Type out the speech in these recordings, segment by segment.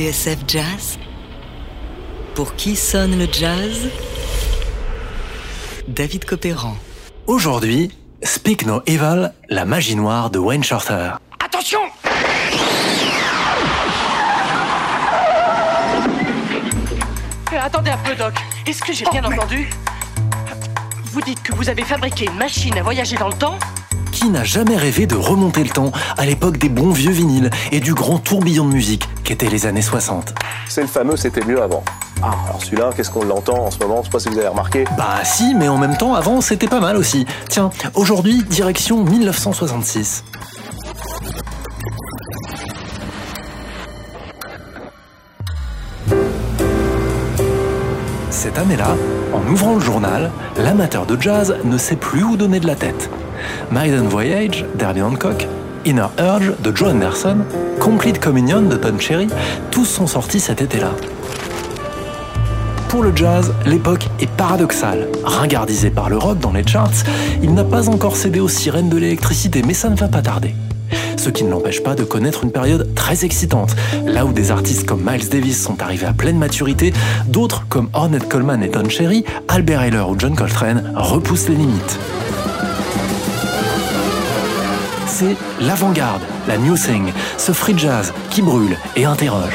TSF Jazz Pour qui sonne le jazz? David Copéran. Aujourd'hui, Speak No Evil, la magie noire de Wayne Shorter. Attention Euh, Attendez un peu, Doc. Est-ce que j'ai bien entendu? Vous dites que vous avez fabriqué une machine à voyager dans le temps Qui n'a jamais rêvé de remonter le temps à l'époque des bons vieux vinyles et du grand tourbillon de musique qu'étaient les années 60 C'est le fameux c'était mieux avant. Ah, alors celui-là, qu'est-ce qu'on l'entend en ce moment? Je sais pas si vous avez remarqué. Bah si, mais en même temps, avant, c'était pas mal aussi. Tiens, aujourd'hui, direction 1966. Cette année-là, en ouvrant le journal, l'amateur de jazz ne sait plus où donner de la tête. Maiden Voyage d'Herbie Hancock, Inner Urge de Joe Anderson, Complete Communion de Don Cherry, tous sont sortis cet été-là. Pour le jazz, l'époque est paradoxale. Ringardisé par le rock dans les charts, il n'a pas encore cédé aux sirènes de l'électricité, mais ça ne va pas tarder. Ce qui ne l'empêche pas de connaître une période très excitante, là où des artistes comme Miles Davis sont arrivés à pleine maturité, d'autres comme Ornette Coleman et Don Cherry, Albert Ayler ou John Coltrane repoussent les limites. C'est l'avant-garde, la new thing, ce free jazz qui brûle et interroge.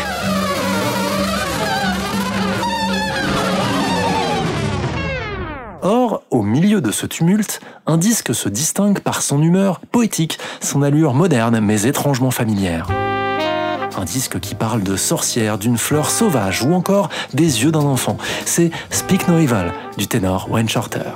Or, au milieu de ce tumulte, un disque se distingue par son humeur poétique, son allure moderne mais étrangement familière. Un disque qui parle de sorcières, d'une fleur sauvage ou encore des yeux d'un enfant. C'est Speak No Evil du ténor Wayne Shorter.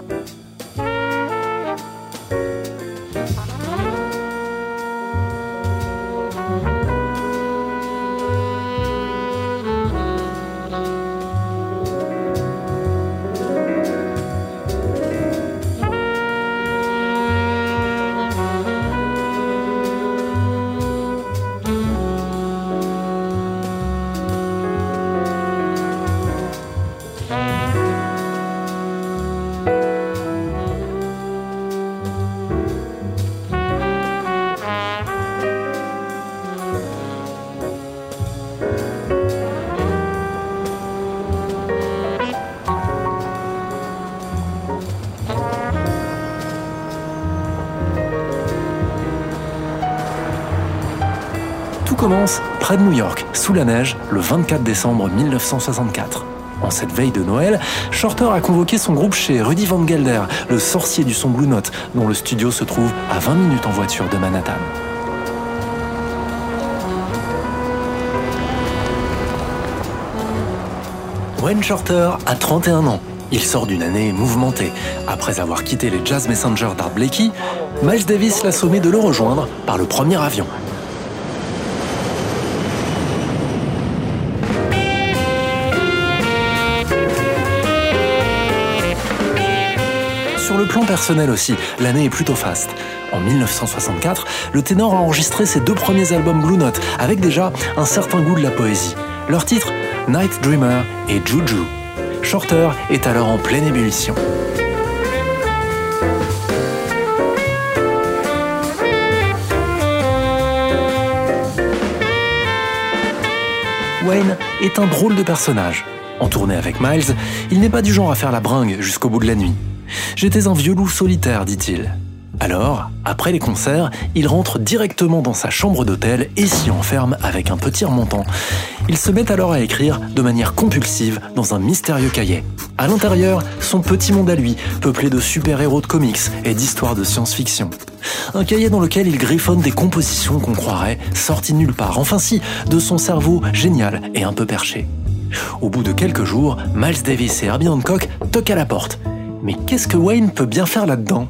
Près de New York, sous la neige, le 24 décembre 1964. En cette veille de Noël, Shorter a convoqué son groupe chez Rudy Van Gelder, le sorcier du son Blue Note, dont le studio se trouve à 20 minutes en voiture de Manhattan. Wayne Shorter a 31 ans. Il sort d'une année mouvementée. Après avoir quitté les Jazz Messengers d'Art Blakey, Miles Davis l'a sommé de le rejoindre par le premier avion. Plan personnel aussi, l'année est plutôt faste. En 1964, le ténor a enregistré ses deux premiers albums Blue Note, avec déjà un certain goût de la poésie. Leurs titres, Night Dreamer et Juju. Shorter est alors en pleine ébullition. Wayne est un drôle de personnage. En tournée avec Miles, il n'est pas du genre à faire la bringue jusqu'au bout de la nuit. J'étais un vieux loup solitaire, dit-il. Alors, après les concerts, il rentre directement dans sa chambre d'hôtel et s'y enferme avec un petit remontant. Il se met alors à écrire de manière compulsive dans un mystérieux cahier. À l'intérieur, son petit monde à lui, peuplé de super-héros de comics et d'histoires de science-fiction. Un cahier dans lequel il griffonne des compositions qu'on croirait sorties nulle part. Enfin si, de son cerveau génial et un peu perché. Au bout de quelques jours, Miles Davis et Herbie Hancock toquent à la porte. Mais qu'est-ce que Wayne peut bien faire là-dedans?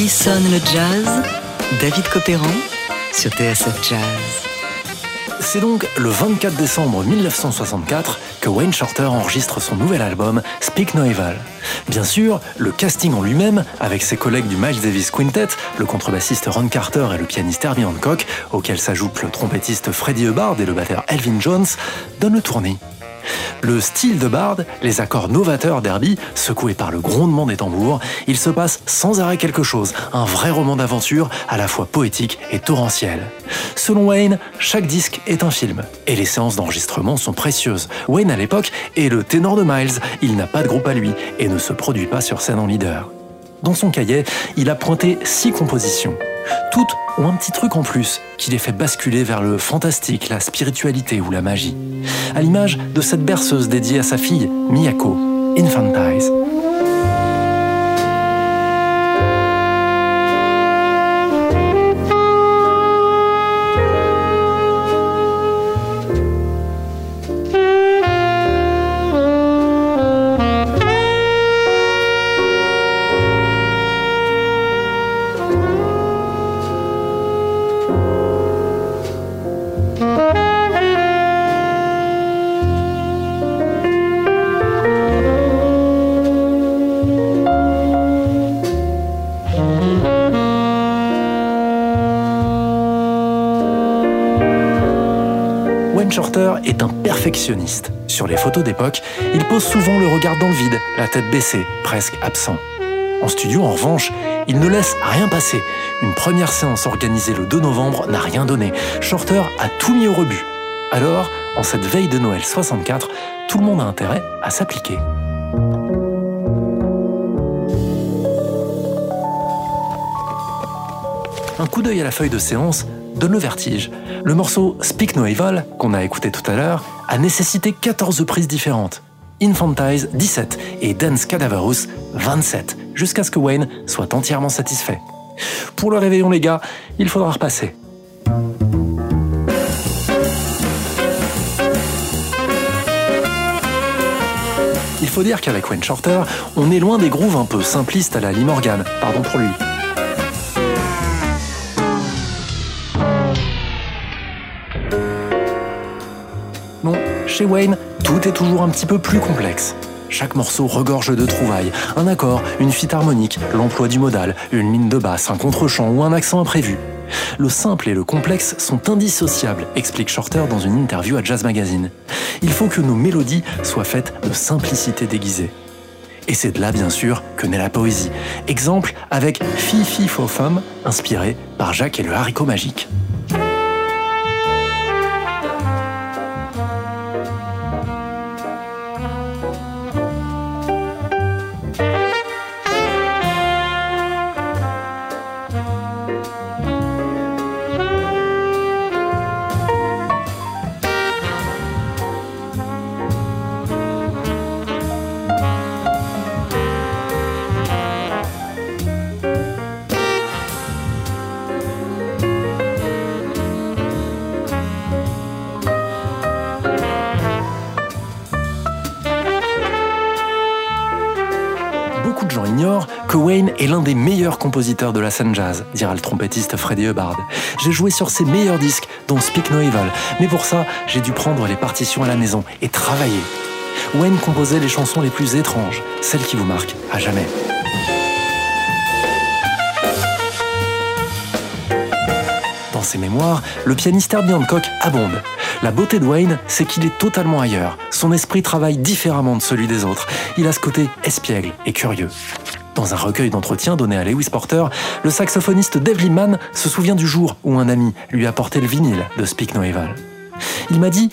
Qui sonne le jazz David Copéran sur TSF Jazz. C'est donc le 24 décembre 1964 que Wayne Shorter enregistre son nouvel album Speak No Evil. Bien sûr, le casting en lui-même, avec ses collègues du Miles Davis Quintet, le contrebassiste Ron Carter et le pianiste Herbie Hancock, auquel s'ajoute le trompettiste Freddie Hubbard et le batteur Elvin Jones, donne le tournis. Le style de Bard, les accords novateurs d'Herbie, secoués par le grondement des tambours, il se passe sans arrêt quelque chose, un vrai roman d'aventure à la fois poétique et torrentiel. Selon Wayne, chaque disque est un film, et les séances d'enregistrement sont précieuses. Wayne à l'époque est le ténor de Miles, il n'a pas de groupe à lui et ne se produit pas sur scène en leader. Dans son cahier, il a pointé six compositions. Toutes ont un petit truc en plus qui les fait basculer vers le fantastique, la spiritualité ou la magie. À l'image de cette berceuse dédiée à sa fille, Miyako, Infantize. Shorter est un perfectionniste. Sur les photos d'époque, il pose souvent le regard dans le vide, la tête baissée, presque absent. En studio, en revanche, il ne laisse rien passer. Une première séance organisée le 2 novembre n'a rien donné. Shorter a tout mis au rebut. Alors, en cette veille de Noël 64, tout le monde a intérêt à s'appliquer. Un coup d'œil à la feuille de séance donne le vertige. Le morceau Speak No Evil, qu'on a écouté tout à l'heure, a nécessité 14 prises différentes. Infantize 17 et Dance Cadaverous 27, jusqu'à ce que Wayne soit entièrement satisfait. Pour le réveillon les gars, il faudra repasser. Il faut dire qu'avec Wayne Shorter, on est loin des grooves un peu simplistes à la Lee Morgan, pardon pour lui. Chez Wayne, tout est toujours un petit peu plus complexe. Chaque morceau regorge de trouvailles, un accord, une fite harmonique, l'emploi du modal, une ligne de basse, un contre-champ ou un accent imprévu. Le simple et le complexe sont indissociables, explique Shorter dans une interview à Jazz Magazine. Il faut que nos mélodies soient faites de simplicité déguisée. Et c'est de là, bien sûr, que naît la poésie. Exemple avec Fifi Faux Femme, inspiré par Jacques et le haricot magique. Que Wayne est l'un des meilleurs compositeurs de la scène jazz, dira le trompettiste Freddie Hubbard. J'ai joué sur ses meilleurs disques, dont Speak No Evil, mais pour ça, j'ai dû prendre les partitions à la maison et travailler. Wayne composait les chansons les plus étranges, celles qui vous marquent à jamais. Dans ses mémoires, le pianiste Herbie Hancock abonde. La beauté de Wayne, c'est qu'il est totalement ailleurs. Son esprit travaille différemment de celui des autres. Il a ce côté espiègle et curieux. Dans un recueil d'entretiens donné à Lewis Porter, le saxophoniste Dave Liebman se souvient du jour où un ami lui a porté le vinyle de Speak No Evil. Il m'a dit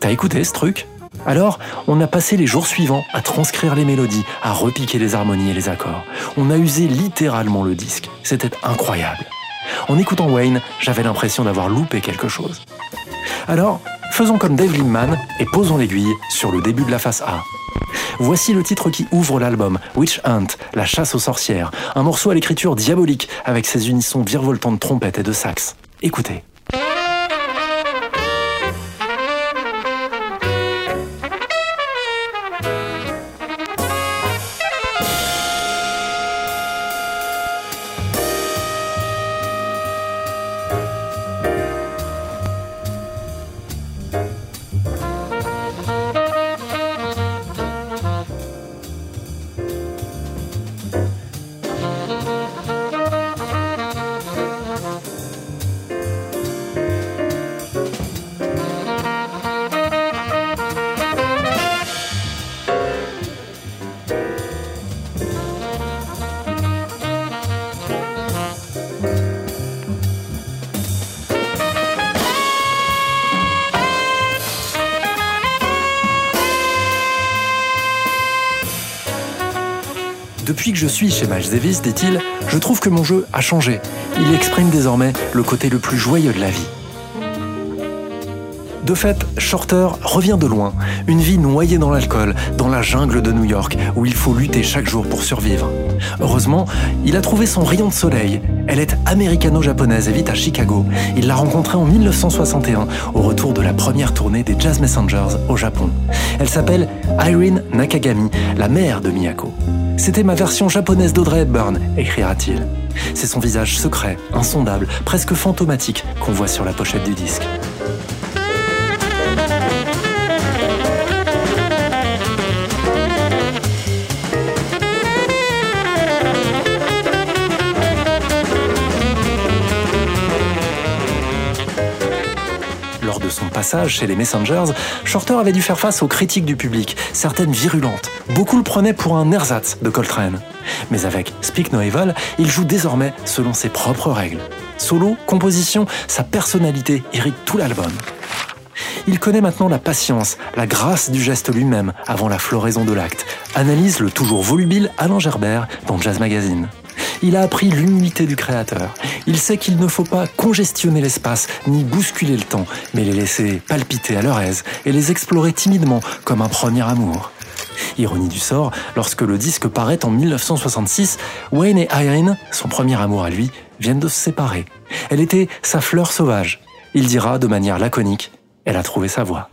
T'as écouté ce truc? Alors, on a passé les jours suivants à transcrire les mélodies, à repiquer les harmonies et les accords. On a usé littéralement le disque. C'était incroyable. En écoutant Wayne, j'avais l'impression d'avoir loupé quelque chose. Alors, faisons comme Dave Liebman et posons l'aiguille sur le début de la face A. Voici le titre qui ouvre l'album, Witch Hunt, la chasse aux sorcières, un morceau à l'écriture diabolique avec ses unissons virevoltants de trompette et de sax. Écoutez. Je suis chez Miles Davis, dit-il, je trouve que mon jeu a changé. Il exprime désormais le côté le plus joyeux de la vie. De fait, Shorter revient de loin, une vie noyée dans l'alcool, dans la jungle de New York, où il faut lutter chaque jour pour survivre. Heureusement, il a trouvé son rayon de soleil. Elle est américano-japonaise et vit à Chicago. Il l'a rencontrée en 1961, au retour de la première tournée des Jazz Messengers au Japon. Elle s'appelle Irene Nakagami, la mère de Miyako. C'était ma version japonaise d'Audrey Hepburn, écrira-t-il. C'est son visage secret, insondable, presque fantomatique qu'on voit sur la pochette du disque. Chez les Messengers, Shorter avait dû faire face aux critiques du public, certaines virulentes. Beaucoup le prenaient pour un ersatz de Coltrane. Mais avec Speak No Evil, il joue désormais selon ses propres règles. Solo, composition, sa personnalité irrite tout l'album. Il connaît maintenant la patience, la grâce du geste lui-même avant la floraison de l'acte, analyse le toujours volubile Alain Gerbert dans Jazz Magazine. Il a appris l'humilité du créateur. Il sait qu'il ne faut pas congestionner l'espace ni bousculer le temps, mais les laisser palpiter à leur aise et les explorer timidement comme un premier amour. Ironie du sort, lorsque le disque paraît en 1966, Wayne et Irene, son premier amour à lui, viennent de se séparer. Elle était sa fleur sauvage. Il dira de manière laconique, elle a trouvé sa voie.